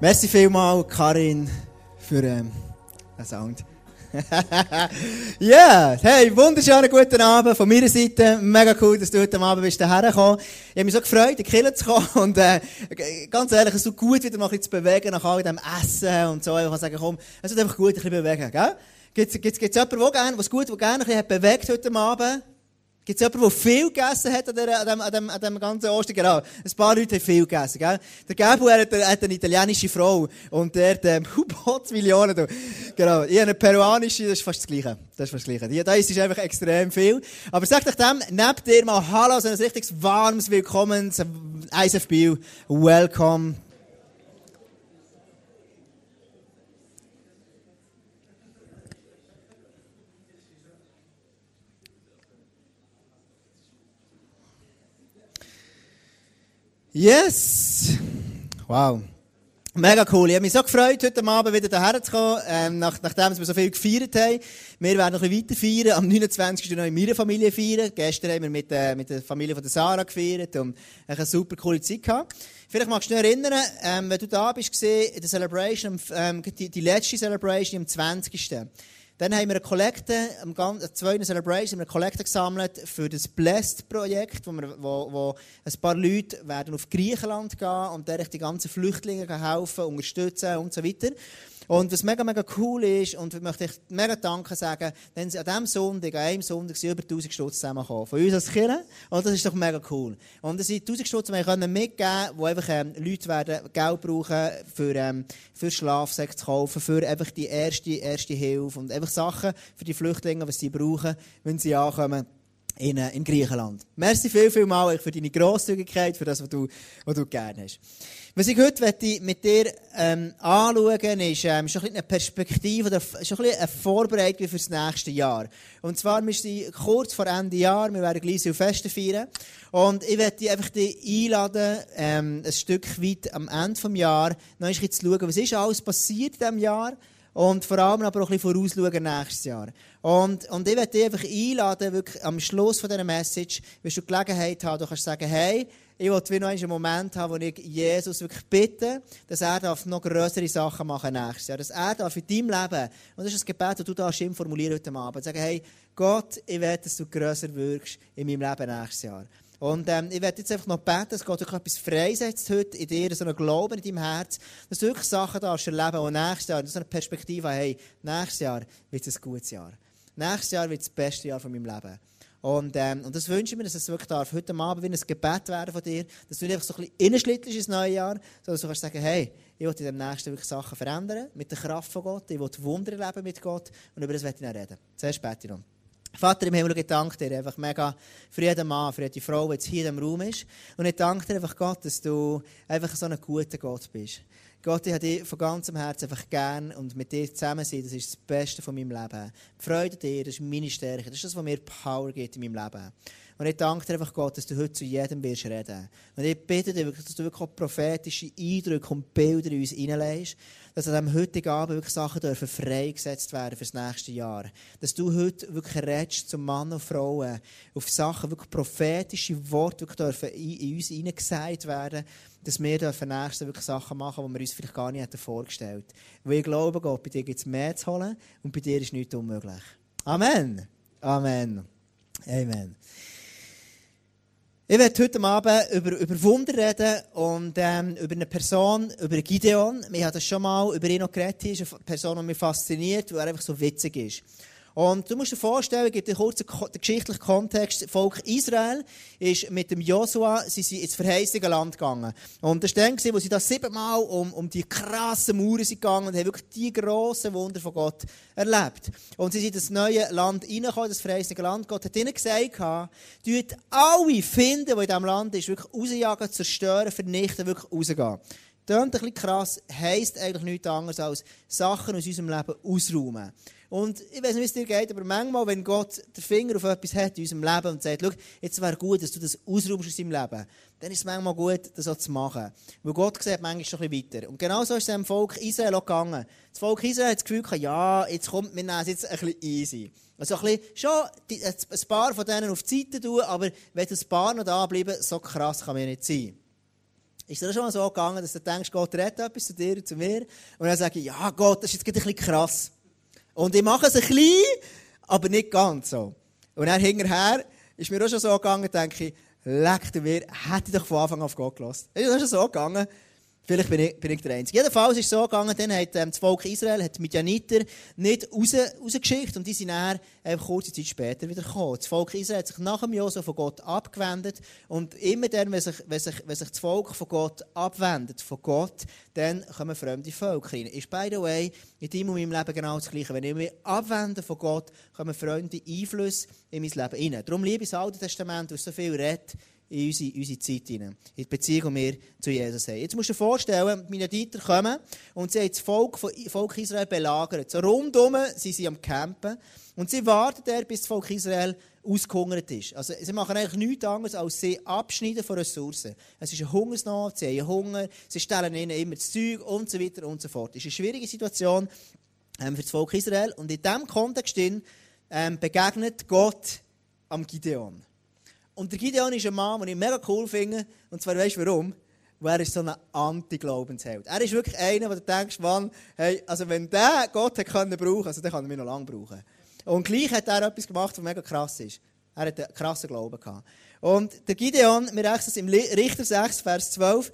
Merci vielmal, Karin, für ähm, den Sound. Ja, yeah. hey, wunderschönen guten Abend von meiner Seite. Mega cool, dass du heute Abend bist hergekommen. Ich habe mich so gefreut, in die Kirche zu kommen und äh, ganz ehrlich, es so gut, wieder mal ein bisschen zu bewegen nach all dem Essen und so. Ich kann sagen, komm, es ist einfach gut, ein bisschen bewegen, gell? Gibt es jemanden, der gerne, was gut, der gerne ein bisschen bewegt heute Abend? Gibt es jemanden, der viel gegessen hat an, der, an, dem, an, dem, an dem ganzen Ostern? Genau. Ein paar Leute haben viel gegessen, gell? Der Gabriel hat, hat eine italienische Frau. Und der, der, Hubot Millionen, du. Genau. Ich habe eine peruanische, das ist fast das Gleiche. Das ist fast das Gleiche. Da ist einfach extrem viel. Aber sag doch dem, nehmt dir mal Hallo, so ein richtiges warmes Willkommen, ISFB. Welcome. Yes! Wow. Mega cool. Ich habe mich so gefreut, heute Abend wieder hierher zu kommen, ähm, nach, nachdem wir so viel gefeiert haben. Wir werden noch ein bisschen weiter feiern. Am 29. noch in meiner Familie feiern. Gestern haben wir mit, äh, mit der Familie von der Sarah gefeiert und eine super coole Zeit gehabt. Vielleicht magst du dich erinnern, ähm, wenn du da bist, gesehen, in der Celebration, ähm, die, die letzte Celebration am 20. Dann haben wir eine Kollekte, am zweiten Celebration, eine Kollekte gesammelt für das Blessed-Projekt, wo, wo, wo ein paar Leute werden auf Griechenland gehen und der die ganzen Flüchtlinge helfen, unterstützen und so weiter. Und was mega, mega cool ist, und ich möchte ich mega Danke sagen, sie an diesem Sonntag, an einem Sonntag, sind über 1000 Stutz zusammengekommen. Von uns als Kirche. Und das ist doch mega cool. Und es sind 1000 Stutz, die wir können mitgeben einfach ähm, Leute werden Geld brauchen, für, ähm, für Schlafsäcke zu kaufen, für einfach die erste, erste Hilfe und einfach Sachen für die Flüchtlinge, was sie brauchen, wenn sie ankommen in, äh, in Griechenland. Merci viel, viel mal für deine Grosszügigkeit, für das, was du, was du gerne hast. Was ich heute mit dir ähm, anschauen ist ähm, schon ein eine Perspektive oder schon ein eine Vorbereitung für das nächste Jahr. Und zwar, wir sind kurz vor Ende Jahr, wir werden gleich Feste feiern. Und ich werde dich einfach einladen, ähm, ein Stück weit am Ende des Jahres noch ein bisschen zu schauen, was ist alles passiert in diesem Jahr und vor allem aber auch ein bisschen vorausschauen nächstes Jahr. Und, und ich werde dich einfach einladen, wirklich am Schluss von dieser Message, wenn du Gelegenheit hast, du kannst sagen, hey, ich will noch einen Moment haben, wo ich Jesus wirklich bitte, dass er darf noch größere Sachen machen nächstes Jahr. Dass er darf in deinem Leben, und das ist das Gebet, das du da ihm formulieren heute Abend, sagen, hey, Gott, ich will, dass du grösser wirkst in meinem Leben nächstes Jahr. Und ähm, ich werde jetzt einfach noch beten, dass Gott etwas freisetzt heute in dir, so einen Glauben in deinem Herz, dass du wirklich Sachen darfst erleben und nächstes Jahr, so eine Perspektive hey, nächstes Jahr wird es ein gutes Jahr. Nächstes Jahr wird es das beste Jahr von meinem Leben. Und, ähm, und das wünsche ich mir, dass es wirklich darf, heute Abend wie ein Gebet werden von dir, dass du nicht einfach so ein bisschen ins neue Jahr, sondern du kannst sagen, hey, ich will in dem nächsten wirklich Sachen verändern, mit der Kraft von Gott, ich will Wunder erleben mit Gott und über das werde ich noch reden. Zuerst ich noch. Vater im Himmel, ich danke dir einfach mega für jeden Mann, für jede Frau, die jetzt hier in diesem Raum ist. Und ich danke dir einfach Gott, dass du einfach so ein guter Gott bist. Gott, ich habe dich von ganzem Herzen einfach gern und mit dir zusammen sein, das ist das Beste von meinem Leben. Die Freude dir, das ist meine Stärke, das ist das, was mir Power gibt in meinem Leben. Und ich danke dir einfach, Gott, dass du heute zu jedem wirst reden. Und ich bitte dich dass du wirklich prophetische Eindrücke und Bilder in uns hineinlegst, dass an diesem heutigen Abend wirklich Sachen dürfen freigesetzt werden für das nächste Jahr. Dass du heute wirklich redest zum Mann und Frauen auf Sachen, wirklich prophetische Worte wirklich dürfen in uns hineingesagt werden, dass wir dürfen nächstes wirklich Sachen machen, die wir uns vielleicht gar nicht hätten vorgestellt. Weil ich glaube, Gott, bei dir gibt es mehr zu holen und bei dir ist nichts unmöglich. Amen. Amen. Amen. Ich werde heute Abend über, über Wunder reden und ähm, über eine Person, über Gideon. Wir haben das schon mal über ihn noch geredet. Er ist eine Person, die mich fasziniert, weil er einfach so witzig ist. Und du musst dir vorstellen, dir kurz den geschichtlichen Kontext. Das Volk Israel ist mit dem Josua sie sind ins verheißene Land gegangen. Und das war dann, wo sie da siebenmal um, um die krassen Mauern sind gegangen und haben wirklich die grossen Wunder von Gott erlebt. Und sie sind in das neue Land reingekommen, das verheißene Land. Gott hat ihnen gesagt, tut alle finden, die in diesem Land ist, wirklich rausjagen, zerstören, vernichten, wirklich rausgehen. Das ein bisschen krass, heisst eigentlich nichts anderes als Sachen aus unserem Leben ausräumen. Und ich weiß nicht, wie es dir geht, aber manchmal, wenn Gott den Finger auf etwas hat in unserem Leben und sagt, schau, jetzt wäre gut, dass du das ausräumst aus deinem Leben, dann ist es manchmal gut, das auch zu machen. Weil Gott sieht manchmal schon ein bisschen weiter. Und genau so ist es dem Volk Israel auch gegangen. Das Volk Israel hat das Gefühl gehabt, ja, jetzt kommt, wir nehmen es jetzt ein bisschen easy. Also ein bisschen, schon ein paar von denen auf die Seite tun, aber wenn das paar noch da bleiben, so krass kann man nicht sein. Ist dir schon mal so gegangen, dass du denkst, Gott redet etwas zu dir und zu mir? Und dann sage ich, ja Gott, das ist jetzt ein bisschen krass. Und ich mache es ein bisschen, aber nicht ganz so. Und dann hinterher ist mir auch schon so gegangen, denke ich, leck mir, hätte ich doch von Anfang an auf Gott gelassen. Ist das schon so gegangen? Vielleicht bin ich, bin ich der Einzige. Jedenfalls ist es so gegangen, dann hat ähm, das Volk Israel, hat Midianiter nicht raus, rausgeschickt und die sind dann kurze Zeit später wieder gekommen. Das Volk Israel hat sich nach dem Josef von Gott abgewendet und immer dann, wenn sich, wenn, sich, wenn sich das Volk von Gott abwendet, von Gott, dann kommen fremde Völker rein. Ist, by the way, in deinem und meinem Leben genau das Gleiche. Wenn ich mich abwende von Gott, kommen fremde Einflüsse in mein Leben rein. Darum liebe ich das Alte Testament, das so viel redet, in unsere, unsere Zeit hinein. In die Beziehung, die wir zu Jesus haben. Jetzt musst du dir vorstellen, meine Dieter kommen und sie haben das Volk, Volk Israel belagert. So rundum sind sie am Campen und sie warten der, bis das Volk Israel ausgehungert ist. Also sie machen eigentlich nichts anderes, als sie abschneiden von Ressourcen. Es ist eine Hungersnot, sie haben Hunger, sie stellen ihnen immer das Zeug und so weiter und so fort. Es ist eine schwierige Situation ähm, für das Volk Israel und in diesem Kontext ähm, begegnet Gott am Gideon. Und der Gideon ist ein Mann, den ich mega cool finde. Und zwar weißt du warum? Weil er ist so ein Anti-Glaubensheld. Er ist wirklich einer, wo du denkst, Mann, hey, also wenn der Gott hätte können brauchen, also dann kann er mich noch lange brauchen. Und gleich hat er etwas gemacht, was mega krass ist. Er hat einen krassen Glauben gehabt. Und der Gideon, wir lesen es im Richter 6, Vers 12,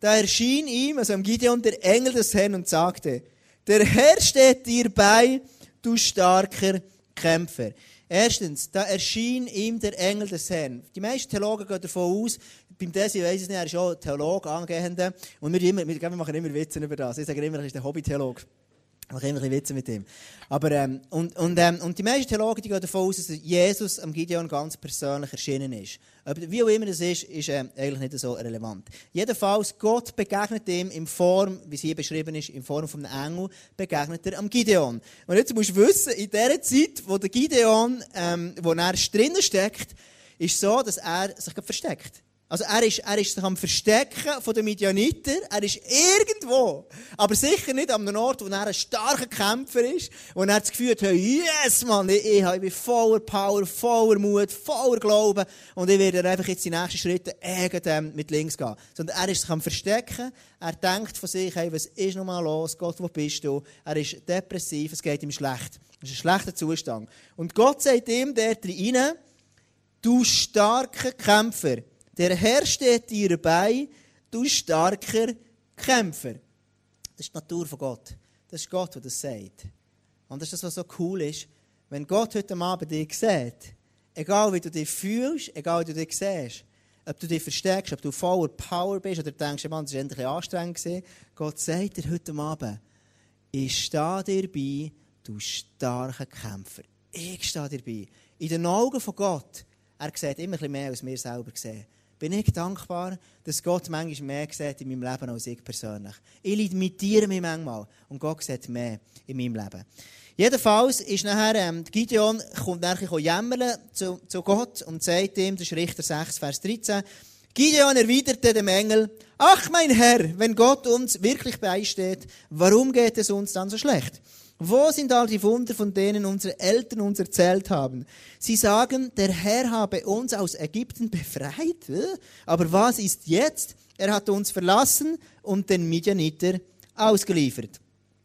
da erschien ihm, also am Gideon, der Engel des Herrn und sagte, der Herr steht dir bei, du starker Kämpfer. Erstens, da erschien ihm der Engel des Herrn. Die meisten Theologen gehen davon aus, beim Desi weiss ich nicht, er ist auch Theologe, Angehender, und wir, immer, wir machen immer Witze über das. Ich sage immer, er ist der Hobby-Theologe. Ich mache immer ein bisschen Witze mit ihm. Aber, ähm, und, und, ähm, und die meisten Theologen die gehen davon aus, dass Jesus am Gideon ganz persönlich erschienen ist. Aber wie auch immer das ist, ist ähm, eigentlich nicht so relevant. Jedenfalls, Gott begegnet ihm in Form, wie es hier beschrieben ist, in Form von einem Engel, begegnet er am Gideon. Und jetzt musst du wissen, in der Zeit, wo der Gideon, ähm, wo er drinnen steckt, ist so, dass er sich versteckt. Also er ist, er ist sich am Verstecken von den Midianiter. Er ist irgendwo. Aber sicher nicht an einem Ort, wo er ein starker Kämpfer ist. Wo er das Gefühl hat, yes, Mann, ich, ich, bin voller Power, voller Mut, voller Glauben. Und ich werde einfach jetzt die nächsten Schritte ähm, mit links gehen. Sondern er ist sich am Verstecken. Er denkt von sich, hey, was ist nochmal los? Gott, wo bist du? Er ist depressiv, es geht ihm schlecht. Das ist ein schlechter Zustand. Und Gott sagt ihm dort rein, du starker Kämpfer. Der Herr steht dir bei, du starker Kämpfer. Das ist die Natur von Gott. Das ist Gott, der das sagt. Und das ist das, was so cool ist. Wenn Gott heute Abend dich sieht, egal wie du dich fühlst, egal wie du dich siehst, ob du dich versteckst, ob du voller Power bist oder denkst, Mann, das war endlich anstrengend, Gott sagt dir heute Abend, ich stehe dir bei, du starker Kämpfer. Ich stehe dir bei. In den Augen von Gott, er sieht immer ein bisschen mehr, als wir selber sehen bin ich dankbar, dass Gott manchmal mehr sieht in meinem Leben als ich persönlich. Ich limitiere mich manchmal und Gott sieht mehr in meinem Leben. Jedenfalls ist nachher, ähm, Gideon kommt nachher jammern zu, zu Gott und sagt ihm, das ist Richter 6, Vers 13, Gideon erwiderte dem Engel, ach mein Herr, wenn Gott uns wirklich beisteht, warum geht es uns dann so schlecht? Wo sind all die Wunder, von denen unsere Eltern uns erzählt haben? Sie sagen, der Herr habe uns aus Ägypten befreit. Äh? Aber was ist jetzt? Er hat uns verlassen und den Midianiter ausgeliefert.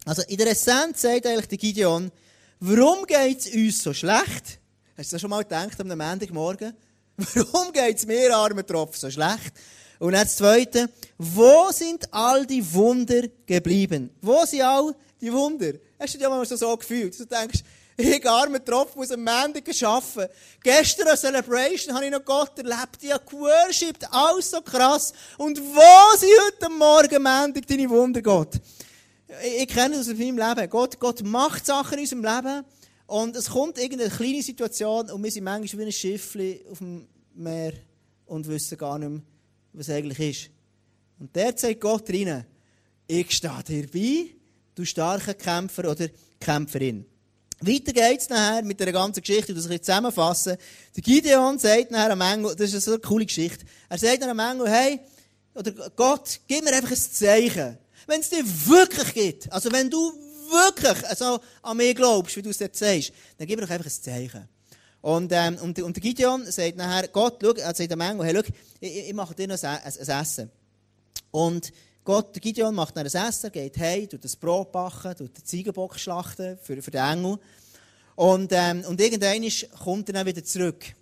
Also in der Essenz sagt eigentlich der Gideon, warum geht es uns so schlecht? Hast du das schon mal gedacht am Montagmorgen? Warum geht es mir, armen Tropf, so schlecht? Und das Zweite, wo sind all die Wunder geblieben? Wo sind all die Wunder? Hast du dich mal so, so gefühlt? Du denkst, ich armer Tropf muss am Montag arbeiten. Gestern eine Celebration habe ich noch Gott erlebt. Ich habe geworshipped, alles so krass. Und wo sind heute Morgen Montag deine Wunder, Gott? Ich, ich kenne das aus meinem Leben. Gott, Gott macht Sachen in unserem Leben. Und es kommt irgendeine kleine Situation und wir sind manchmal wie ein Schiff auf dem Meer und wissen gar nicht mehr, was eigentlich ist. Und der sagt Gott rein, ich stehe dir bei, du starker Kämpfer oder Kämpferin. Weiter geht's nachher mit der ganzen Geschichte, das ich zusammenfassen. Der Gideon sagt nachher am Engel, das ist eine coole Geschichte, er sagt dann am Engel, hey, oder Gott, gib mir einfach ein Zeichen. Wenn es dir wirklich gibt, also wenn du wirklich also an mich glaubst, wie du es jetzt sagst, dann gib mir doch einfach ein Zeichen. Und, ähm, und, und der Gideon sagt nachher, Gott, schau, er sagt am Engel, hey, schau, ich, ich mache dir noch ein, ein, ein Essen. Und Gott, Gideon macht dann ein Essen, geht heim, tut das Brot backen, tut den Ziegenbock schlachten für, für den Engel. Und, ähm, und irgendwann kommt er dann wieder zurück.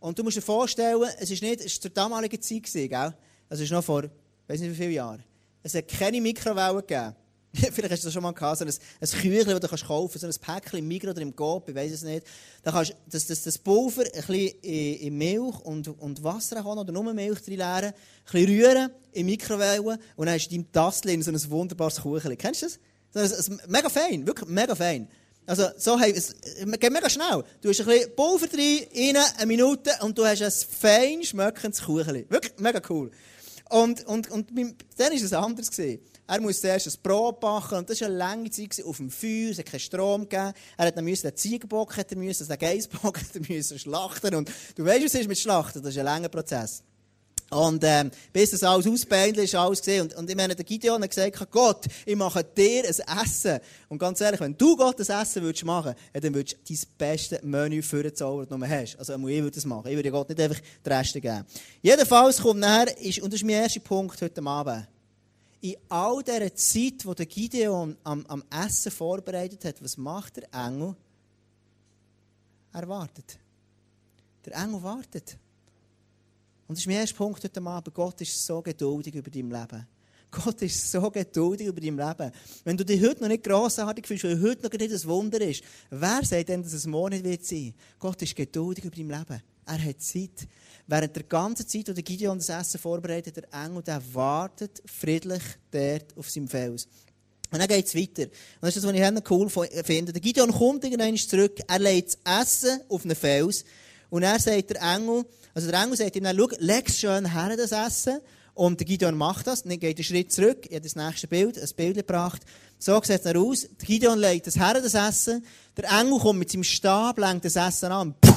Und du musst dir vorstellen, es ist nicht, es ist zur damaligen Zeit gewesen, gell? Das ist noch vor, ich weiß nicht wie viele Jahren. Es hat keine Mikrowellen gegeben. Vielleicht hast du das schon mal gehabt, so ein, ein Küchlein, das du kannst kaufen so ein Päckchen im Migros oder im Coop, ich weiß es nicht. Da kannst das, das, das Pulver ein bisschen in, in Milch und, und Wasser haben, oder nur Milch drin leeren, ein bisschen rühren in Mikrowellen und dann hast du in deinem Tastel so ein wunderbares Kuchen. Kennst du das? das ist mega fein, wirklich mega fein. Also, so, hey, es geht mega schnell. Du hast ein bisschen Pulver drin, rein, eine Minute, und du hast ein fein schmeckendes Kuchen. Wirklich mega cool. Und, und, und dann war es anders. Gewesen. Er musste zuerst ein Brot backen und das war eine lange Zeit auf dem Feuer, es hat keinen Strom gegeben. Er hat dann den Ziegenbock, hat müssen, den Geissbock müssen schlachten und du weißt, was ist mit Schlachten, das ist ein langer Prozess. Und ähm, bis das alles ausbeindelt ist, alles gesehen. Und, und ich meine, der Gideon hat gesagt, Gott, ich mache dir ein Essen. Und ganz ehrlich, wenn du Gott ein Essen würdest machen, dann würdest du dein bestes Menü für den Zauber, das du hast. Also ich würde das machen. Ich würde Gott nicht einfach die Reste geben. Jedenfalls kommt nachher, ist, und das ist mein erster Punkt heute Abend, in all dieser Zeit, wo der Gideon am, am Essen vorbereitet hat, was macht der Engel? Er wartet. Der Engel wartet. Und das ist mein erster Punkt heute Abend. Gott ist so geduldig über dein Leben. Gott ist so geduldig über dein Leben. Wenn du dich heute noch nicht grossartig fühlst, weil heute noch nicht ein Wunder ist, wer sagt denn, dass es morgen nicht wird sein? Gott ist geduldig über dein Leben. Er hat Zeit. Während der ganzen Zeit, wo der Gideon das Essen vorbereitet, der Engel, der wartet friedlich dort auf seinem Fels. Und dann geht es weiter. Und das ist das, was ich cool finde. Der Gideon kommt irgendwann zurück, er legt das Essen auf einen Fels und er sagt der Engel, also der Engel sagt ihm dann, schau, leg schön her, das Essen. Und der Gideon macht das, dann geht einen Schritt zurück, er hat das nächste Bild, ein Bild gebracht. So sieht es aus. Der Gideon legt das her, das Essen. Der Engel kommt mit seinem Stab, lenkt das Essen an puh,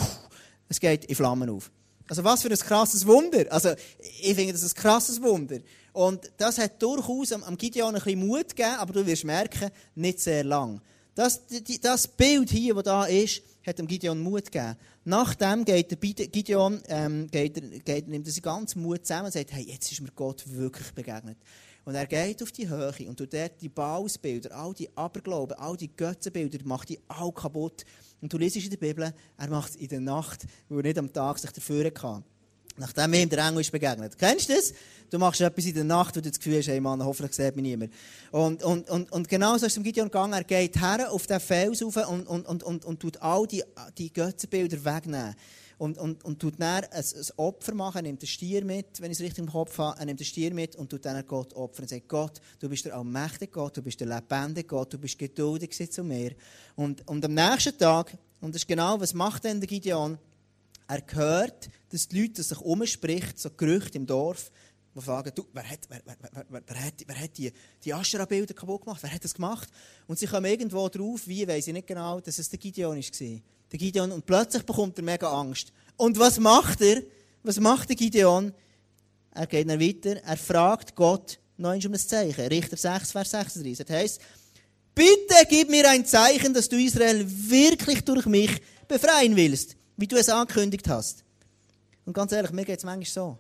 es geht in Flammen auf. Also was für ein krasses Wunder. Also ich finde das ein krasses Wunder. Und das hat durchaus am Gideon ein bisschen Mut gegeben, aber du wirst merken, nicht sehr lang. Das, das Bild hier, das da ist, hat dem Gideon Mut gegeben. Nachdem geht der Gideon, ähm, geht, geht, nimmt er seinen ganzen Mut zusammen und sagt, hey, jetzt ist mir Gott wirklich begegnet. Und er geht auf die Höhe und tut dort die Bausbilder, all die Aberglauben, all die Götzenbilder, macht die all kaputt. Und du liest in der Bibel, er macht es in der Nacht, wo er nicht am Tag sich dafür kann. Nachdem ihm der Engel ist begegnet. Kennst du das? Du machst etwas in der Nacht, wo du das Gefühl hast, hey Mann, hoffentlich sieht mich niemand. Und, und, und, und genau so ist es dem Gideon gegangen. Er geht her auf den Fels rauf und, und, und, und, und tut all die, die Götzenbilder wegnehmen. Und, und, und tut dann ein, ein Opfer machen. Nimmt den Stier mit, wenn ich es richtig im Kopf habe. Er nimmt den Stier mit und tut dann Gott opfern. Und sagt, Gott, du bist der allmächtige Gott, du bist der lebendige Gott, du bist geduldig zu mir. Und, und am nächsten Tag, und das ist genau, was macht denn der Gideon? Er hört, dass die Leute dass sich umspricht, so Gerüchte im Dorf, die fragen, du, wer hat, wer, wer, wer, wer hat, wer hat die, die Aschera-Bilder kaputt gemacht? Wer hat das gemacht? Und sie kommen irgendwo drauf, wie, weiß ich nicht genau, dass es der Gideon war. Der Gideon, und plötzlich bekommt er mega Angst. Und was macht er? Was macht der Gideon? Er geht dann weiter, er fragt Gott noch um ein Zeichen. Richter 6, Vers 36. Das heisst, bitte gib mir ein Zeichen, dass du Israel wirklich durch mich befreien willst wie du es angekündigt hast. Und ganz ehrlich, mir geht es manchmal so.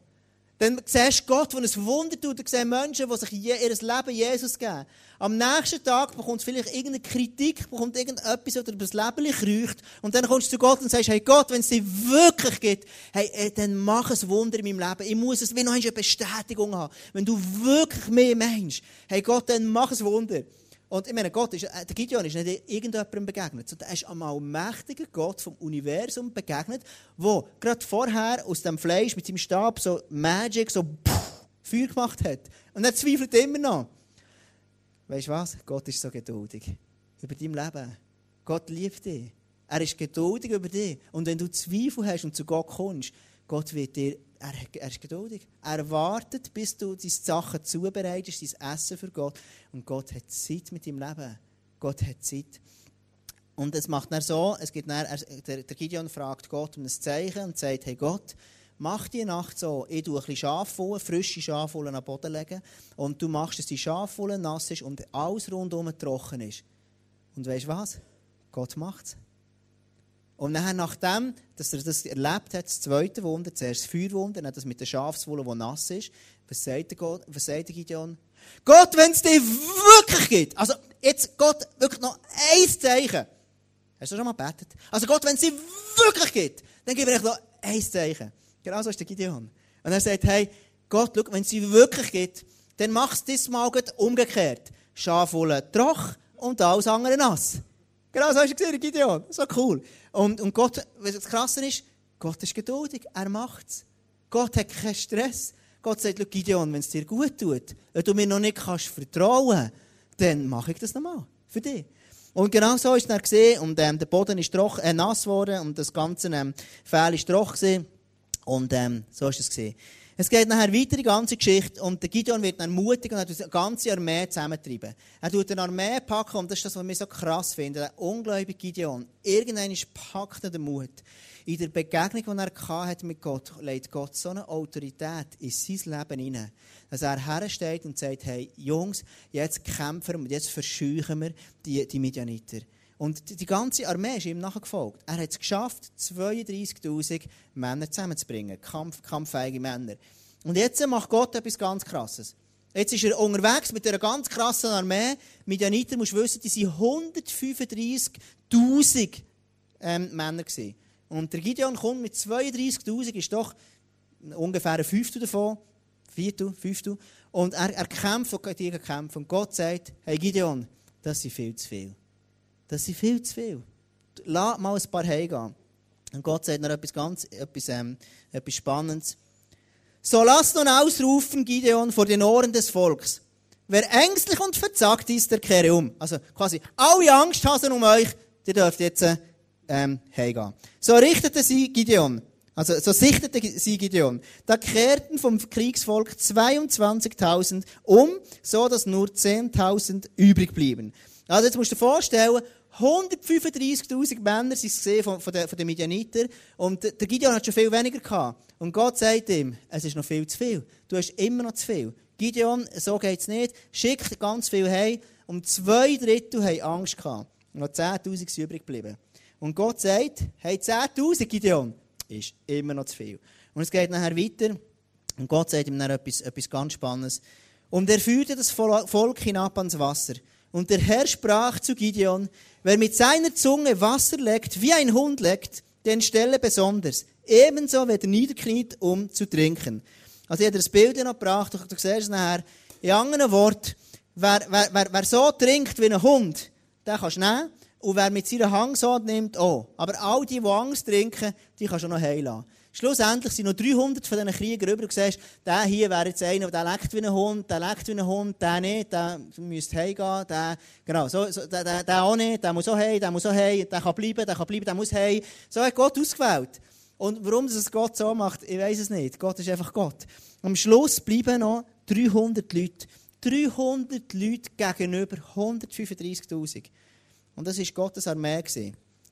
Dann siehst du Gott, der ein Wunder tut, und siehst Menschen, die sich ihr Leben Jesus geben. Am nächsten Tag bekommst du vielleicht irgendeine Kritik, bekommt irgendetwas, oder das Leben kreucht. Und dann kommst du zu Gott und sagst, hey Gott, wenn es dir wirklich gibt, hey, äh, dann mach ein Wunder in meinem Leben. Ich muss es wie noch eine Bestätigung haben. Wenn du wirklich mehr meinst, hey Gott, dann mach ein Wunder. Und ich meine, Gott ist, äh, der Gideon ist nicht irgendjemandem begegnet, sondern er ist einem allmächtigen Gott vom Universum begegnet, der gerade vorher aus dem Fleisch mit seinem Stab so Magic, so pff, Feuer gemacht hat. Und er zweifelt immer noch. Weißt du was? Gott ist so geduldig. Über dein Leben. Gott liebt dich. Er ist geduldig über dich. Und wenn du Zweifel hast und zu Gott kommst, Gott wird dir er, er ist geduldig. Er wartet, bis du deine Sachen zubereitest, dein Essen für Gott. Und Gott hat Zeit mit deinem Leben. Gott hat Zeit. Und es macht dann so, es gibt dann, der, der Gideon fragt Gott um ein Zeichen und sagt, hey Gott, mach die Nacht so, ich tue ein bisschen Schafwolle, frische Schafwolle am Boden legen und du machst, dass die Schafwolle nass ist und alles rundum trocken ist. Und weißt du was? Gott macht es. Und nachher, nachdem, dass er das erlebt hat, das zweite Wunder, zuerst das Feuerwunder, dann das mit der Schafswolle, die nass ist, Was sagt der, Gott, was sagt Gideon? Gott, wenn es dir wirklich gibt, also jetzt Gott wirklich noch ein Zeichen. Hast du schon mal gebetet? Also Gott, wenn es dir wirklich gibt, dann gib mir noch ein Zeichen. Genau so ist der Gideon. Und er sagt, hey, Gott, schau, wenn es sie wirklich gibt, dann mach es diesmal umgekehrt. Schaf voll troch und alles andere nass. Genau so hast du gesehen, Gideon. So cool. Und, und Gott, was das Krasse ist, Gott ist geduldig. Er macht es. Gott hat keinen Stress. Gott sagt, Gideon, wenn es dir gut tut, wenn du mir noch nicht kannst vertrauen dann mache ich das nochmal. Für dich. Und genau so ist er gesehen und ähm, der Boden ist troch, äh, nass geworden und das ganze ähm, Fell ist troch. Und ähm, so ist es gesehen. Es geht nachher weiter, die ganze Geschichte, und der Gideon wird dann mutig und tut die ganze Armee zusammentreiben. Er tut eine Armee packen, und das ist das, was wir so krass finden. Der ungläubige Gideon, irgendwann packt er den Mut. In der Begegnung, die er hatte mit Gott, legt Gott so eine Autorität in sein Leben hinein, dass er hersteht und sagt, hey, Jungs, jetzt kämpfen wir und jetzt verscheuchen wir die, die Midianiter. Und die ganze Armee ist ihm nachgefolgt. Er hat es geschafft, 32.000 Männer zusammenzubringen. Kampf, kampffähige Männer. Und jetzt macht Gott etwas ganz Krasses. Jetzt ist er unterwegs mit einer ganz krassen Armee. Mit Janiter musst du wissen, die waren 135.000 ähm, Männer. Gewesen. Und der Gideon kommt mit 32.000, ist doch ungefähr ein Fünftel davon. Viertel, Fünftel. Und er, er kämpft und gegen kämpft. Und Gott sagt, hey Gideon, das ist viel zu viel. Das sind viel zu viel. Lass mal ein paar heimgehen. Und Gott sagt noch etwas ganz, etwas, ähm, etwas Spannendes. So lasst nun ausrufen, Gideon, vor den Ohren des Volks. Wer ängstlich und verzagt ist, der kehre um. Also quasi alle Angsthasen um euch, die dürft jetzt ähm, heimgehen. So richtete sie Gideon. Also so sichtete sie Gideon. Da kehrten vom Kriegsvolk 22.000 um, so dass nur 10.000 übrig blieben. Also jetzt musst du dir vorstellen, 135.000 Männer gesehen von, von, den, von den Midianiter und der Gideon hat schon viel weniger gehabt. Und Gott sagt ihm, es ist noch viel zu viel. Du hast immer noch zu viel. Gideon, so geht es nicht. Schickt ganz viel heim. Und zwei Drittel haben Angst gehabt. Und noch 10.000 sind übrig geblieben. Und Gott sagt, hey, 10.000 Gideon, ist immer noch zu viel. Und es geht nachher weiter. Und Gott sagt ihm dann etwas, etwas ganz Spannendes. Und er führte das Volk hinab ans Wasser. Und der Herr sprach zu Gideon, wer mit seiner Zunge Wasser leckt, wie ein Hund leckt, den stelle besonders. Ebenso wird er niederkniet, um zu trinken. Also ich habe das Bild noch gebracht, du, du siehst es nachher. In anderen Worten, wer, wer, wer, wer so trinkt wie ein Hund, den kannst du nehmen. Und wer mit seiner Hangsaat nimmt, auch. Aber all die, die Angst trinken, die kannst du noch heilen. Schlussendlich sind noch 300 von diesen Kriegern rüber und siehst, der hier wäre jetzt einer, der leckt wie ein Hund, der leckt wie ein Hund, der nicht, der müsste heimgehen, der, genau, so, so, der, der, der auch nicht, der muss auch heim, der muss auch heim, der kann bleiben, der kann bleiben, der muss heim. So hat Gott ausgewählt. Und warum das Gott so macht, ich weiß es nicht. Gott ist einfach Gott. Am Schluss bleiben noch 300 Leute. 300 Leute gegenüber 135.000. Und das war Gottes Armee.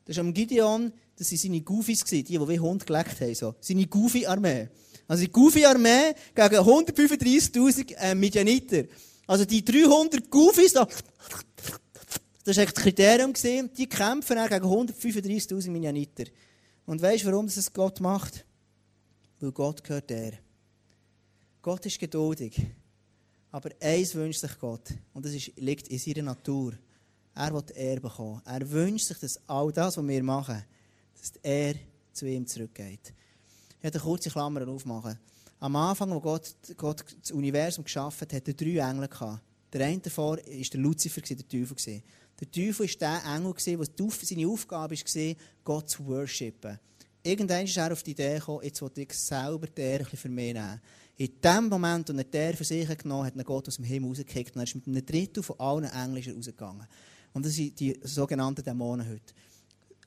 Das war am Gideon, das waren seine Goofies, die, die wie Hund geleckt haben. So. Seine Goofy-Armee. Also die Goofy-Armee gegen 135.000 äh, Midianiter. Also die 300 Goofies, da, das war das Kriterium, gewesen, die kämpfen gegen 135.000 Midianiter. Und weißt du, warum das Gott macht? Weil Gott gehört er. Gott ist geduldig. Aber eins wünscht sich Gott. Und das ist, liegt in seiner Natur. Er will er bekommen. Er wünscht sich, dass all das, was wir machen, dass er zu ihm zurückgeht. Ich werde eine kurze Klammer aufmachen. Am Anfang, als Gott, Gott das Universum geschaffen hat, er drei Engel. Der eine davor war der Luzifer, der Teufel. Der Teufel war der Engel, der seine Aufgabe war, Gott zu worshipen. Irgendwann ist er auf die Idee gekommen, jetzt will ich selber die für mich nehmen. In dem Moment, als er die für sich genommen hat, hat Gott aus dem Himmel rausgekickt und er ist mit einem Drittel von allen Engeln rausgegangen. Und das sind die sogenannten Dämonen heute.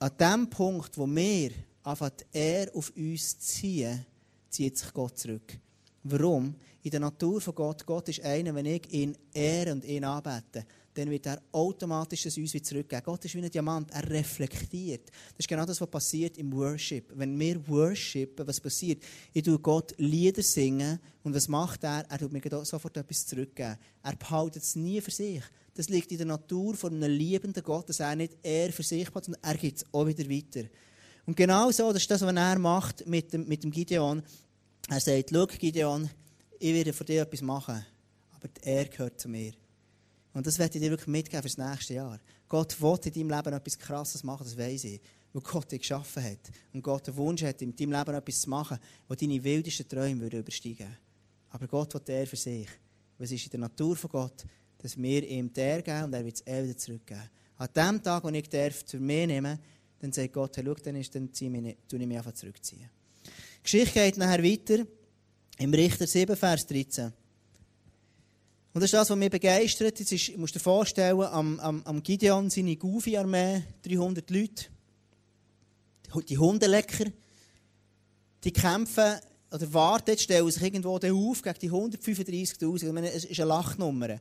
An dem Punkt, wo wir anfangen, er auf uns ziehen, zieht sich Gott zurück. Warum? In der Natur von Gott, Gott ist einer, wenn ich ihn ehre und ihn anbete, dann wird er automatisch das uns wieder zurückgeben. Gott ist wie ein Diamant, er reflektiert. Das ist genau das, was passiert im Worship. Wenn wir worshipen, was passiert? Ich tue Gott Lieder singen und was macht er? Er tut mir sofort etwas zurückgeben. Er behaltet es nie für sich. Das liegt in der Natur von einem liebenden Gott, dass er nicht er für sich hat, sondern er gibt es auch wieder weiter. Und genau so, das ist das, was er macht mit dem, mit dem Gideon. Er sagt, schau Gideon, ich werde für dich etwas machen, aber er gehört zu mir. Und das werde ich dir wirklich mitgeben für das nächste Jahr. Gott will in deinem Leben etwas Krasses machen, das weiß ich. Weil Gott dich geschaffen hat. Und Gott den Wunsch hat, in deinem Leben etwas zu machen, was deine wildesten Träume übersteigen würde. Aber Gott will er für sich. Es ist in der Natur von Gott, dass wir ihm der geben und er wird es eh wieder zurückgeben. An dem Tag, wo ich darf, für mich nehmen dann sagt Gott, hey, schau, dann, ist, dann ziehe ich mich, ich mich einfach zurückziehen. Die Geschichte geht nachher weiter im Richter 7, Vers 13. Und das ist das, was mich begeistert. Jetzt ist, musst du dir vorstellen, am, am, am Gideon seine Goofy-Armee, 300 Leute, die Hundelecker, die kämpfen oder warten, stellen sich irgendwo auf gegen die 135.000. Es ist eine Lachnummer.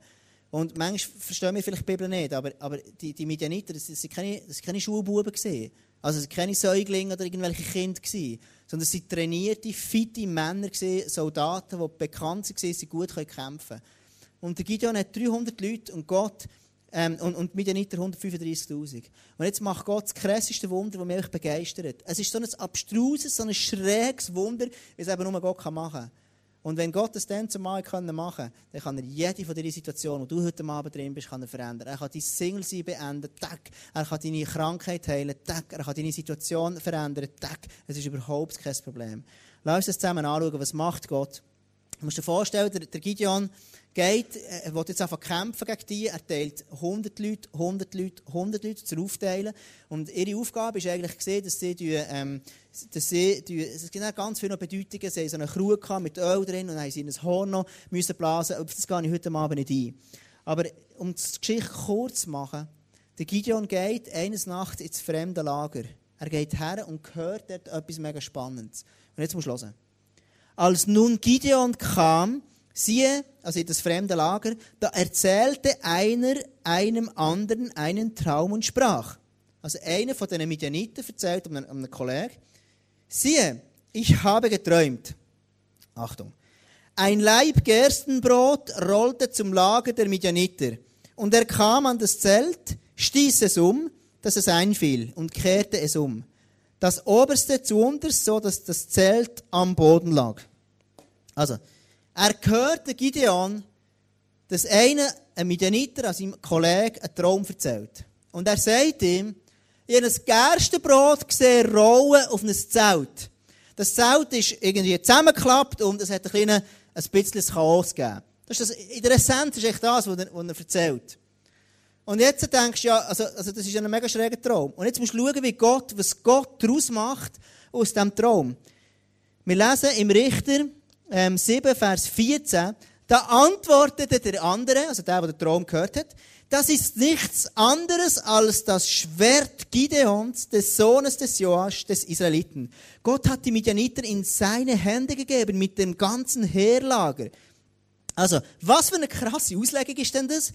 Und manchmal verstehen wir vielleicht die Bibel nicht, aber, aber die, die Midianiter, das waren keine, keine Schulbuben. Gewesen. Also es keine Säuglinge oder irgendwelche Kinder. Gewesen, sondern es waren trainierte, fitte Männer, gewesen, Soldaten, die bekannt waren, sie gut kämpfen können. Und der Gideon hat 300 Leute und Gott ähm, und, und Midianiter 135.000. Und jetzt macht Gott das krasseste Wunder, das mich begeistert. Es ist so ein abstruses, so ein schräges Wunder, wie es eben nur Gott machen kann. Und wenn Gott es dann zumal machen kann, dann kann er jede von diesen Situationen, wo du heute Abend drin bist, kann er verändern. Er kann dein Single sein beenden, tack. Er kann deine Krankheit heilen, tack. Er kann deine Situation verändern, tack. Es ist überhaupt kein Problem. Lass uns das zusammen anschauen, was macht Gott. Du musst dir vorstellen, der, der Gideon geht, er will jetzt einfach kämpfen gegen die, er teilt 100 Leute, 100 Leute, 100 Leute zur Aufteilen. Und ihre Aufgabe ist eigentlich gesehen, dass sie, ähm, dass sie, es gibt ganz viele Bedeutungen, sie haben so eine Krug mit Öl drin und haben sie in ein Horn noch müssen blasen, aber das gehe ich heute Abend nicht ein. Aber um die Geschichte kurz zu machen, der Gideon geht eines Nachts ins fremde Lager. Er geht her und hört dort etwas mega Spannendes. Und jetzt musst du hören. Als nun Gideon kam, Siehe, also in das fremde Lager, da erzählte einer einem anderen einen Traum und sprach. Also einer von den Midianiten erzählt einem, einem Kollegen, siehe, ich habe geträumt. Achtung. Ein Leib Gerstenbrot rollte zum Lager der Midianiter. Und er kam an das Zelt, stieß es um, dass es einfiel, und kehrte es um. Das oberste zu unterst, so dass das Zelt am Boden lag. Also, er hörte Gideon, dass einer, ein Midianiter, an seinem Kollegen, einen Traum erzählt. Und er sagt ihm, ich habe ein Gerstenbrot gesehen, rollen auf ein Zelt. Das Zelt ist irgendwie zusammengeklappt und es hat ein, kleines, ein bisschen Chaos gegeben. Das ist das, in der Essenz ist echt das, was er, was er erzählt. Und jetzt denkst du ja, also, also das ist ein mega schräger Traum. Und jetzt musst du schauen, wie Gott, was Gott daraus macht aus diesem Traum. Wir lesen im Richter, ähm, 7, Vers 14, da antwortete der andere, also der, der den Traum gehört hat, das ist nichts anderes als das Schwert Gideons, des Sohnes des Joasch, des Israeliten. Gott hat die Midianiter in seine Hände gegeben mit dem ganzen Heerlager. Also, was für eine krasse Auslegung ist denn das?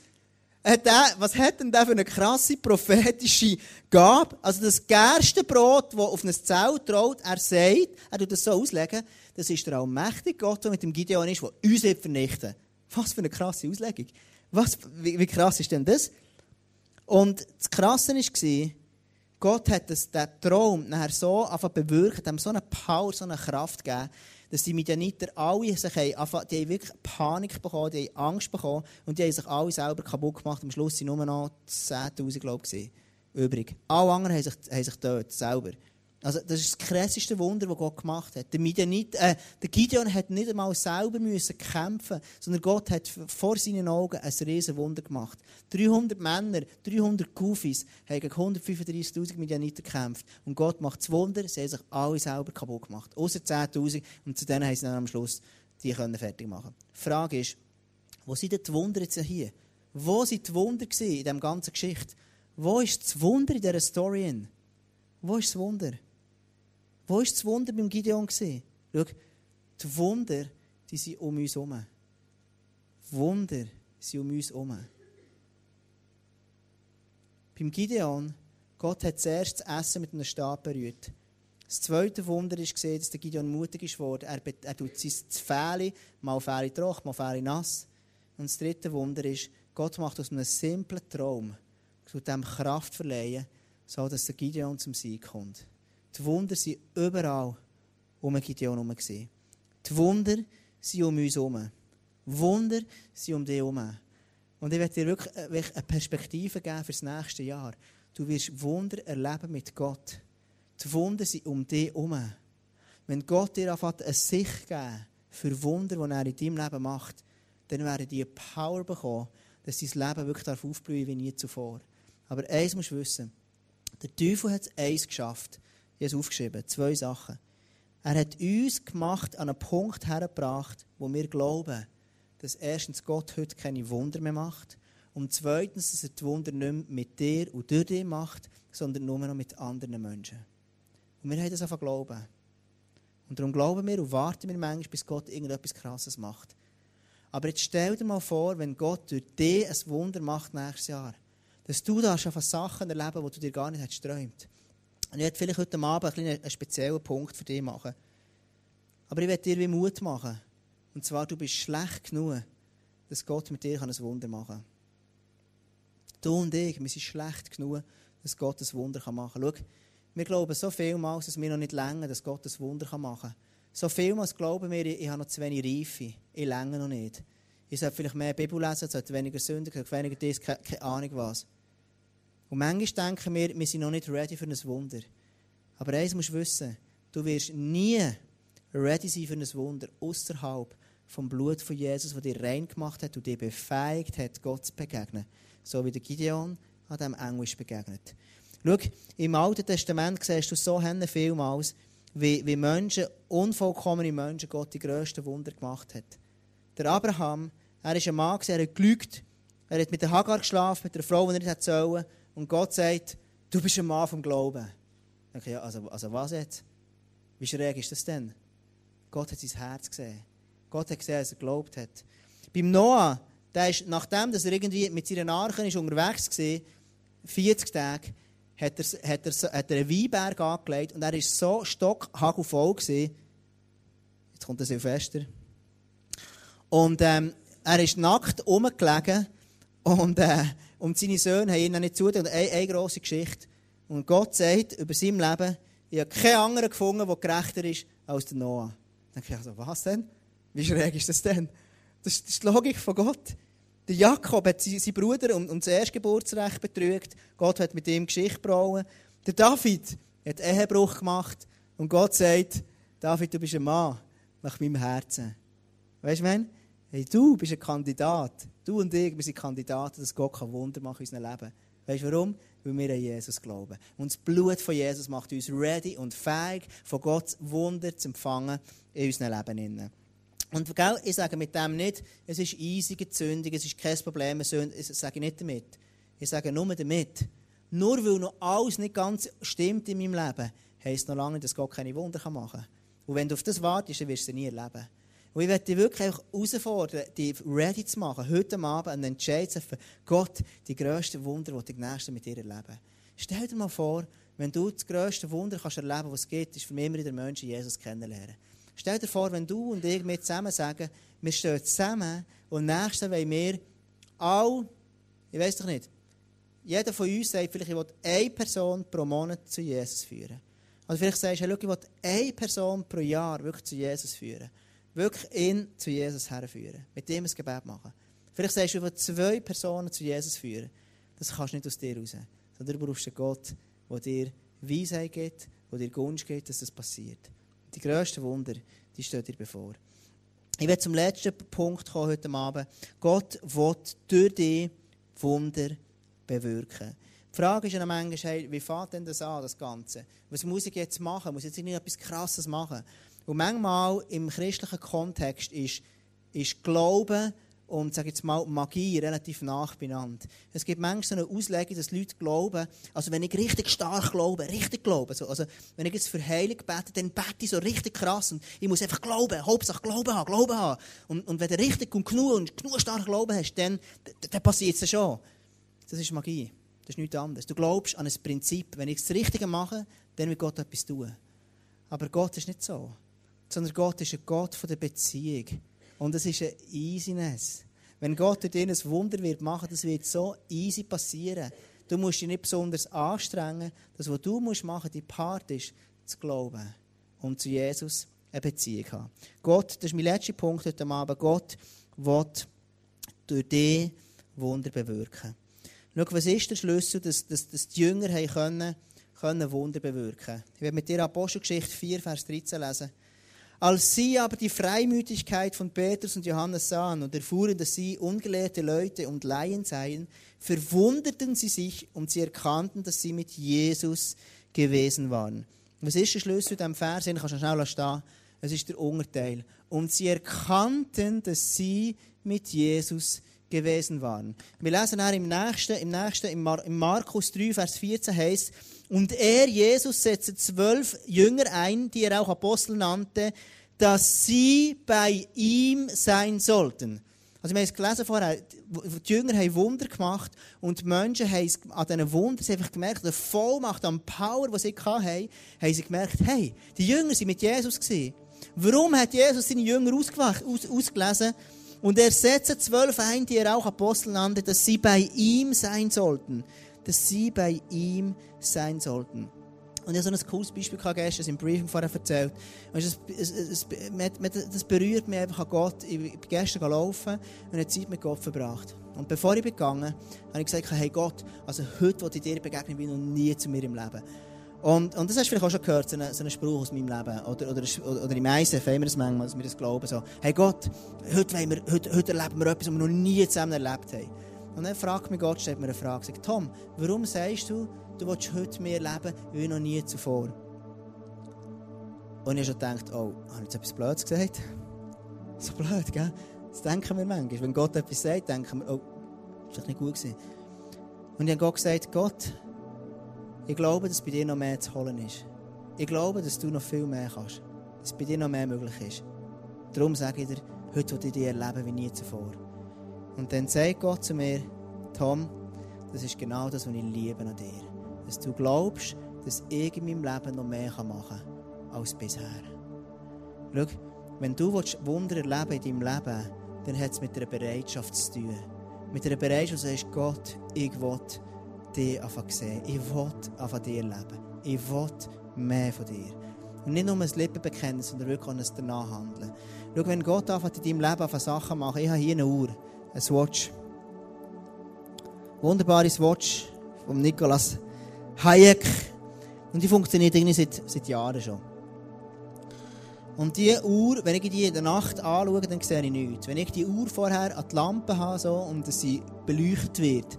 Was hat denn der für eine krasse prophetische Gabe? Also das Gerstenbrot, das auf ein Zelt traut, er sagt, er tut das so auslegen, das ist der allmächtige Gott, der mit dem Gideon ist, der uns vernichten. Was für eine krasse Auslegung. Was, wie, wie, krass ist denn das? Und das Krasse war, Gott hat das, den Traum nachher so bewirkt, ihm so eine Power, so eine Kraft gegeben, dass die Midianiter alle sich haben, die haben wirklich Panik bekommen, die haben Angst bekommen und die haben sich alle selber kaputt gemacht. Am Schluss waren nur noch 10'000, glaube ich, übrig. Alle anderen haben sich, haben sich dort selber. Also, das ist das krasseste Wunder, das Gott gemacht hat. Der, Midianit, äh, der Gideon hat nicht einmal selber müssen kämpfen sondern Gott hat vor seinen Augen ein riesen Wunder gemacht. 300 Männer, 300 Kufis haben gegen 135.000 Midianiter gekämpft. Und Gott macht das Wunder, sie haben sich alle selber kaputt gemacht. Außer 10.000. Und zu denen haben sie dann am Schluss die können fertig machen. Die Frage ist, wo sind die Wunder jetzt hier? Wo sind die Wunder in dieser ganzen Geschichte? Wo ist das Wunder in dieser Story? Wo ist das Wunder? Wo war das Wunder beim Gideon? Schau, die Wunder, die sind um uns herum. Wunder sind um uns herum. Beim Gideon, Gott hat zuerst das Essen mit einem Stab berührt. Das zweite Wunder ist gesehen, dass der Gideon mutig ist worden. Er, er tut sein Fähli, mal Fähli trocken, mal Fähli nass. Und das dritte Wunder ist, Gott macht aus einem simplen Traum, zu dem Kraft verleihen, so dass der Gideon zum Sieg kommt. Die Wunder sind überall um Gideon herum. Die Wunder sind um uns herum. Wunder sind um dich herum. Und ich werde dir wirklich äh, eine Perspektive geben für das nächste Jahr. Du wirst Wunder erleben mit Gott. Die Wunder sind um dich herum. Wenn Gott dir anfängt, eine Sicht geben für Wunder, die er in deinem Leben macht, dann werden die Power bekommen, dass dein Leben wirklich aufblühen wie nie zuvor. Aber eins musst du wissen. Der Teufel hat eins geschafft. Ich habe es aufgeschrieben. Zwei Sachen. Er hat uns gemacht, an einen Punkt hergebracht, wo wir glauben, dass erstens Gott heute keine Wunder mehr macht und zweitens, dass er die Wunder nicht mehr mit dir und durch dich macht, sondern nur noch mit anderen Menschen. Und wir haben das einfach glauben. Und darum glauben wir und warten wir manchmal, bis Gott irgendetwas Krasses macht. Aber jetzt stell dir mal vor, wenn Gott durch dich ein Wunder macht nächstes Jahr, dass du da schon von Sachen erleben, die du dir gar nicht hättest träumt. Und ich werde vielleicht heute Abend einen, einen speziellen Punkt für dich machen. Aber ich werde dir wie Mut machen. Und zwar, du bist schlecht genug, dass Gott mit dir ein Wunder machen kann. Du und ich, wir sind schlecht genug, dass Gott ein Wunder machen kann. Schau, wir glauben so vielmals, dass wir noch nicht länger, dass Gott ein Wunder machen kann. So vielmals glauben wir, ich, habe noch zu wenig Reife. Ich länge noch nicht. Ich sollte vielleicht mehr Bibel lesen, sollte weniger Sünden, weniger dies, keine Ahnung was. Und manchmal denken wir, wir sind noch nicht ready für ein Wunder. Aber eins musst du wissen, du wirst nie ready sein für ein Wunder, außerhalb vom Blut von Jesus, das dir rein gemacht hat und dir befähigt hat, Gott zu begegnen. So wie der Gideon an diesem Englisch begegnet. Schau, im Alten Testament siehst du so vielmals, wie, wie Menschen, unvollkommene Menschen, Gott die grössten Wunder gemacht hat. Der Abraham, er ist ein Mann, er hat gelügt, er hat mit der Hagar geschlafen, mit der Frau, die er nicht hat sollen, und Gott sagt, du bist ein Mann vom Glauben. Okay, ja, also, also was jetzt? Wie schräg ist das denn? Gott hat sein Herz gesehen. Gott hat gesehen, dass er geglaubt hat. Beim Noah, der ist, nachdem dass er irgendwie mit seinen Archen ist unterwegs war, 40 Tage, hat er, hat er, hat er einen Weinberg angelegt und er war so stockhagelvoll. Gewesen. Jetzt kommt der Silvester. Und ähm, er ist nackt rumgelegen und, äh, und seine Söhne haben ihn nicht zugehört. Eine, eine grosse Geschichte. Und Gott sagt über sein Leben, ich habe keinen anderen gefunden, der gerechter ist als der Noah. Dann denke ich also, was denn? Wie schräg ist das denn? Das ist die Logik von Gott. Der Jakob hat seinen Bruder um, um das Erstgeburtsrecht betrügt. Gott hat mit ihm Geschichte gebrauen. Der David hat Ehebruch gemacht. Und Gott sagt, David, du bist ein Mann nach meinem Herzen. Weißt du, man? Hey, du bist ein Kandidat. Du und ich, wir sind Kandidaten, dass Gott Wunder machen in unserem Leben. Weißt du warum? Weil wir an Jesus glauben. Und das Blut von Jesus macht uns ready und fähig, von Gott Wunder zu empfangen in unserem Leben. Und gell, ich sage mit dem nicht, es ist eisige Zündung, es ist kein Problem, das sage ich nicht damit. Ich sage nur damit. Nur weil noch alles nicht ganz stimmt in meinem Leben, heisst noch lange, dass Gott keine Wunder machen kann. Und wenn du auf das wartest, dann wirst du sie nie erleben. Und ich werde dich wirklich herausfordern, dich ready zu machen, heute Abend einen Entscheid zu treffen, Gott, die grössten Wunder, die die Nächsten mit dir erleben. Stell dir mal vor, wenn du das grösste Wunder kannst erleben, was es gibt, ist für mich immer der Menschen Jesus kennenlernen. Stell dir vor, wenn du und ich mit zusammen sagen, wir stehen zusammen und nächstes wollen wir all, ich weiß doch nicht, jeder von uns sagt vielleicht, ich will eine Person pro Monat zu Jesus führen. Oder vielleicht sagst du, hey, ich will eine Person pro Jahr wirklich zu Jesus führen. Wirklich ihn zu Jesus herführen. Mit ihm ein Gebet machen. Vielleicht sagst du, ich will zwei Personen zu Jesus führen. Das kannst du nicht aus dir raus. Sondern du brauchst einen Gott, der dir Weisheit gibt, der dir Gunst gibt, dass das passiert. Die grössten Wunder, die stehen dir bevor. Ich werde zum letzten Punkt kommen heute Abend. Gott will durch dich Wunder bewirken. Die Frage ist ja manchmal, hey, wie fängt denn das an, das Ganze? Was muss ich jetzt machen? Muss ich jetzt irgendwie etwas Krasses machen? Und manchmal im christlichen Kontext ist, ist Glauben und sage jetzt mal Magie relativ nach benannt. Es gibt manchmal so eine Auslegung, dass Leute glauben, also wenn ich richtig stark glaube, richtig glaube, also, also wenn ich jetzt für Heilung bete, dann bete ich so richtig krass und ich muss einfach glauben, Hauptsache Glauben haben, Glauben haben. Und, und wenn du richtig und genug und genug stark Glauben hast, dann, dann passiert es schon. Das ist Magie. Das ist nichts anderes. Du glaubst an ein Prinzip. Wenn ich das Richtige mache, dann wird Gott etwas tun. Aber Gott ist nicht so. Sondern Gott ist ein Gott der Beziehung. Und es ist ein Easiness. Wenn Gott dir ein Wunder wird machen, das wird so easy passieren. Du musst dich nicht besonders anstrengen. Das, was du musst machen, die Part ist, zu glauben und zu Jesus eine Beziehung haben. Gott, das ist mein letzter Punkt heute Abend, Gott will durch dich Wunder bewirken. Schau, was ist der Schlüssel, dass, dass, dass die Jünger können, können Wunder bewirken Ich werde mit dir Apostelgeschichte 4, Vers 13 lesen. Als sie aber die Freimütigkeit von Petrus und Johannes sahen und erfuhren, dass sie ungelehrte Leute und Laien seien, verwunderten sie sich und sie erkannten, dass sie mit Jesus gewesen waren. Was ist der Schlüssel zu diesem Vers? Ich kann schon schnell stehen. Es ist der Unterteil. Und sie erkannten, dass sie mit Jesus gewesen waren. Wir lesen dann im nächsten, im nächsten, im, Mar im Markus 3, Vers 14 heißt, und er, Jesus, setzte zwölf Jünger ein, die er auch Apostel nannte, dass sie bei ihm sein sollten. Also wir haben es gelesen vorher, die Jünger haben Wunder gemacht und die Menschen haben an diesen Wundern einfach gemerkt, der Vollmacht, an Power, die sie hatten, haben sie gemerkt, hey, die Jünger waren mit Jesus. Gewesen. Warum hat Jesus seine Jünger aus, ausgelesen? Und er setzte zwölf ein, die er auch Apostel nannte, dass sie bei ihm sein sollten. Dass sie bei ihm sein sollten. Und ich habe so ein cooles Beispiel gestern im Briefing vorher erzählt. Und es, es, es, das berührt mich einfach an Gott. Ich bin gestern gelaufen und eine Zeit mit Gott verbracht. Und bevor ich bin gegangen, habe ich gesagt, hey Gott, also heute will ich dir begegnen wie noch nie zu mir im Leben. Und, und das hast du vielleicht auch schon gehört, so einen, so einen Spruch aus meinem Leben. Oder, oder, oder im ISF haben wir das manchmal, dass wir das glauben. So, hey Gott, heute, wir, heute, heute erleben wir etwas, was wir noch nie zusammen erlebt haben. Und dann fragt mich Gott, stellt mir eine Frage, sagt, Tom, warum sagst du, du willst heute mehr leben, wie noch nie zuvor? Und ich habe schon gedacht, oh, habe ich jetzt etwas Blödes gesagt? So blöd, gell? Das denken wir manchmal. Wenn Gott etwas sagt, denken wir, oh, das war nicht gut gewesen. Und ich habe Gott gesagt, Gott, ich glaube, dass bei dir noch mehr zu holen ist. Ich glaube, dass du noch viel mehr kannst. Dass bei dir noch mehr möglich ist. Darum sage ich dir, heute will ich dich erleben wie nie zuvor. Und dann sagt Gott zu mir, Tom, das ist genau das, was ich liebe an dir. Dass du glaubst, dass ich in meinem Leben noch mehr machen kann als bisher. Schau, wenn du Wunder erleben in deinem Leben, dann hat es mit einer Bereitschaft zu tun. Mit einer Bereitschaft, wo du sagst, Gott, ich will dich einfach sehen. Ich will von dir leben. Ich will mehr von dir. Und nicht nur ein Lippenbekenntnis, sondern wirklich auch ein danach handeln. Schau, wenn Gott anfängt in deinem Leben Sachen machen, ich habe hier eine Uhr, eine Swatch. Wunderbares Watch von Nicolas Hayek. Und die funktioniert irgendwie seit, seit Jahren schon. Und diese Uhr, wenn ich die in der Nacht anschaue, dann sehe ich nichts. Wenn ich die Uhr vorher an die Lampe habe so, und sie beleuchtet wird,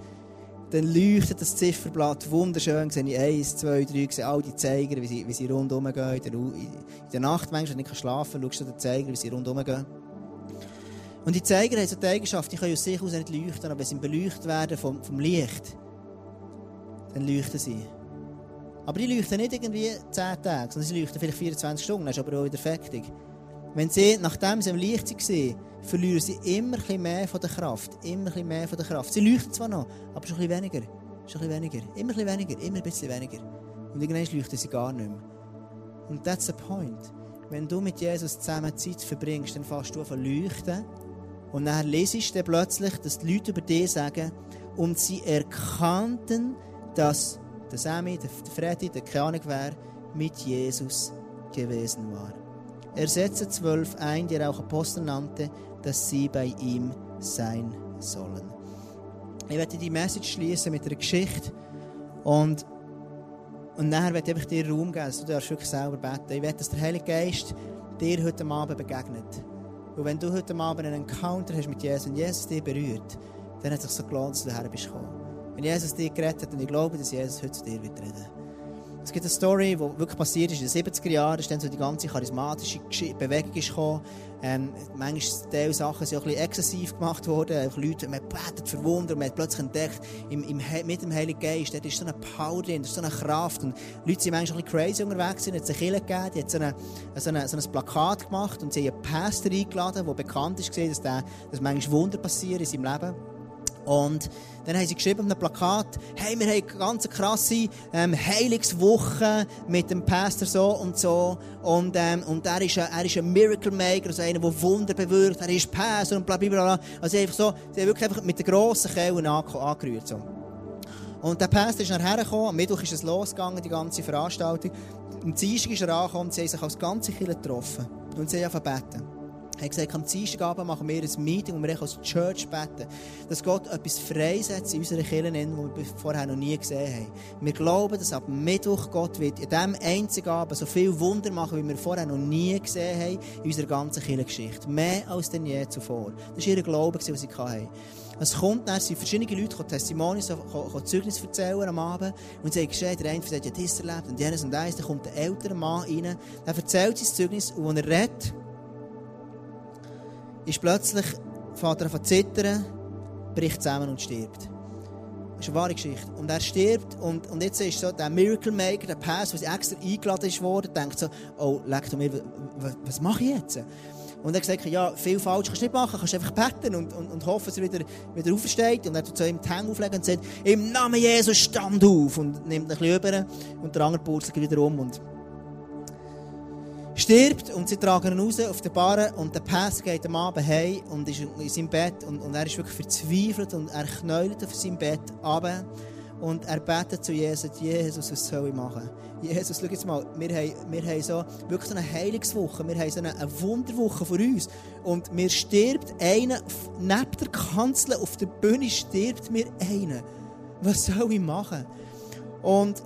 dann leuchtet das Zifferblatt wunderschön. Sehe ich eins, zwei, drei, sehe all die Zeiger, wie sie, wie sie rundherum gehen. In der Nacht, wenn ich schlafen kann, schaust du den Zeiger, wie sie rundherum gehen. Und die Zeiger haben so die Eigenschaft, die können aus sich aus nicht leuchten, aber wenn sie beleuchtet werden vom, vom Licht, dann leuchten sie. Aber die leuchten nicht irgendwie 10 Tage, sondern sie leuchten vielleicht 24 Stunden, das ist aber auch wieder fertig. Wenn sie, nachdem sie im Licht waren, verlieren sie immer ein mehr von der Kraft. Immer ein mehr von der Kraft. Sie leuchten zwar noch, aber schon ein bisschen weniger. Schon ein bisschen weniger. Immer ein bisschen weniger. Immer ein bisschen weniger. Und irgendwann leuchten sie gar nicht mehr. Und that's the point. Wenn du mit Jesus zusammen Zeit verbringst, dann fährst du an leuchten. Und dann lesest du plötzlich, dass die Leute über dich sagen, und sie erkannten, dass der Sammy, der Freddy, der keine Ahnung wer, mit Jesus gewesen war. Er setzte zwölf ein, die er auch Apostel nannte, dass sie bei ihm sein sollen. Ich werde die Message schließen mit einer Geschichte und und nachher werde ich dir Raum geben, dass du darfst wirklich selber beten. Ich werde, dass der Heilige Geist dir heute Abend begegnet. Und wenn du heute Abend einen Encounter hast mit Jesus und Jesus dich berührt, dann hat es sich so gelohnt, dass du daher bist gekommen. Wenn Jesus dich gerettet hat und ich glaube, dass Jesus heute zu dir wird reden es gibt eine Story, die wirklich passiert ist in den 70er Jahren. ist dann so die ganze charismatische Bewegung ist gekommen. Ähm, manchmal Teil Sachen sind auch ein exzessiv gemacht worden. Leute, man betet verwundert, man hat plötzlich entdeckt, im, im, mit dem Heiligen Geist, da ist so eine Power drin, da ist so eine Kraft. Und Leute sind manchmal ein bisschen crazy unterwegs, es hat eine gegeben, die hat so, eine, so, eine, so ein Plakat gemacht und sie haben einen Pastor eingeladen, der bekannt ist, dass, der, dass manchmal Wunder passieren in seinem Leben. Und dann haben sie geschrieben auf einem Plakat, hey, wir haben eine ganz krasse ähm, Heilungswoche mit dem Pastor so und so. Und, ähm, und er, ist ein, ein Miracle Maker, also einer, der Wunder bewirkt. Er ist Pastor und bla bla bla. Also einfach so, sie haben wirklich einfach mit den grossen Kellen angerührt. So. Und der Pastor ist nachher gekommen, am Mittwoch ist es losgegangen, die ganze Veranstaltung. Am Dienstag ist er angekommen und sie haben sich als ganze Kirche getroffen. Und sie haben beten. Er hat gesagt, am Dienstagabend machen wir ein Meeting, wo wir als Church beten, dass Gott etwas freisetzt in unserer Kirche, die wir vorher noch nie gesehen haben. Wir glauben, dass ab Mittwoch Gott wird in diesem einzigen Abend so viel Wunder machen, wie wir vorher noch nie gesehen haben in unserer ganzen Kirchengeschichte. Mehr als denn je zuvor. Das war ihr Glaube, was sie hatten. Es kommt dann, sind verschiedene Leute, Testimonies, die Zeugnis erzählen am Abend. Und sie haben gesagt, der eine sagt, ja, das erlebt und jenes und eins. Dann kommt ein älterer Mann rein, der erzählt sein Zeugnis und er redet, ist plötzlich, fährt er an zittern, bricht zusammen und stirbt. Das ist eine wahre Geschichte. Und er stirbt und, und jetzt ist so der Miracle Maker, der Pass, der extra eingeladen ist worden, denkt so, oh, leg mir, was, mache ich jetzt? Und er gesagt, ja, viel falsch kannst du nicht machen, kannst einfach beten und, und, und hoffen, dass er wieder, wieder aufsteht. Und er tut so ihm die Hände auflegen und sagt, im Namen Jesus stand auf und nimmt ein bisschen über und der andere purzelt wieder um und stirbt und sie tragen ihn raus auf der Bar und der Pastor geht am Abend heim und ist in seinem Bett und, und er ist wirklich verzweifelt und er knäult auf seinem Bett runter und er betet zu Jesus, Jesus, was soll ich machen? Jesus, schau jetzt mal, wir haben, wir haben so wirklich so eine Heilungswoche, wir haben so eine, eine Wunderwoche vor uns und mir stirbt einer, neben der Kanzel auf der Bühne stirbt mir einer. Was soll ich machen? Und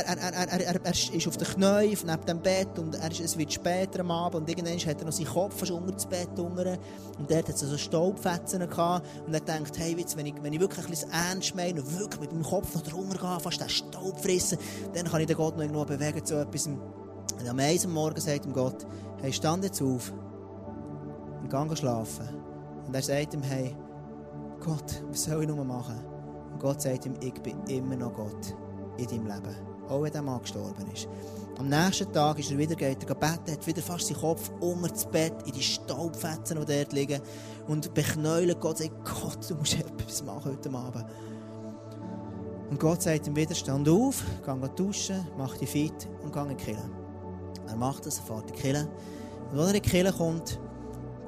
er, er, er, er, er ist auf den Knien neben dem Bett und er ist, es wird später am Abend und irgendwann hat er noch seinen Kopf fast unter das Bett unter und dort hat er so Staubfetzen gehabt und er denkt, hey, jetzt, wenn, ich, wenn ich wirklich ein bisschen ernst meine und wirklich mit dem Kopf noch drunter gehe, fast den Staub fressen, dann kann ich den Gott noch irgendwo bewegen zu etwas. Und am eisen Morgen sagt ihm Gott, hey, stand jetzt auf und geh schlafen. Und er sagt ihm, hey, Gott, was soll ich nur machen? Und Gott sagt ihm, ich bin immer noch Gott in deinem Leben auch wenn der Mann gestorben ist. Am nächsten Tag ist er wieder geht er hat wieder fast seinen Kopf unter das Bett, in die Staubfetzen, die dort liegen, und beknäuelt Gott, sagt, Gott, du musst etwas machen heute Abend. Und Gott sagt ihm wieder, stand auf, geh duschen, mach dich fit und geh in die Kirche. Er macht das, er fährt in die Kirche. Und wenn er in die Kirche kommt,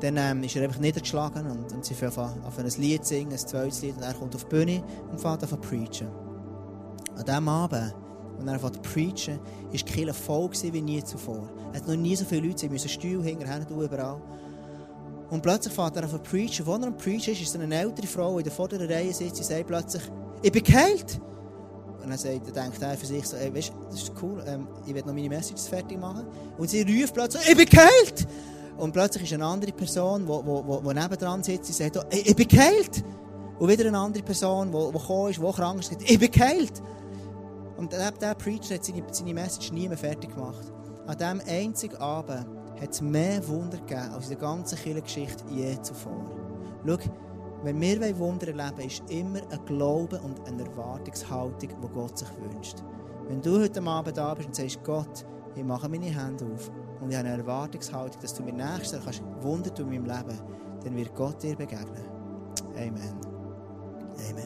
dann ähm, ist er einfach niedergeschlagen und, und sie fangen auf ein Lied singen, ein zweites Lied, und er kommt auf die Bühne und fährt an zu preachen. An diesem Abend und er anfängt zu preachen, war die Kirche voll wie nie zuvor. Es hat noch nie so viele Leute, sie müssen Stuhl hinterher tun, überall. Und plötzlich fängt er an zu preachen. Wo er am preachen ist, ist eine ältere Frau, die in der vorderen Reihe sitzt, sie sagt plötzlich, ich bin geheilt. Und dann sagt, denkt er für sich so, ey, weißt, das ist cool, ähm, ich will noch meine Messages fertig machen. Und sie ruft plötzlich, ich bin geheilt. Und plötzlich ist eine andere Person, die wo nebendran sitzt, sie sagt, oh, ich bin geheilt. Und wieder eine andere Person, die, die gekommen ist, die krank ist, sagt, ich bin geheilt. Und der Preacher hat seine, seine Message mehr fertig gemacht. An diesem einzigen Abend hat es mehr Wunder gegeben als in der ganzen Kirchengeschichte je zuvor. Schau, wenn wir Wunder erleben, ist immer ein Glaube und eine Erwartungshaltung, die Gott sich wünscht. Wenn du heute Abend da bist und sagst, Gott, ich mache meine Hände auf und ich habe eine Erwartungshaltung, dass du mir nächstes kannst Wunder tun in meinem Leben, dann wird Gott dir begegnen. Amen. Amen.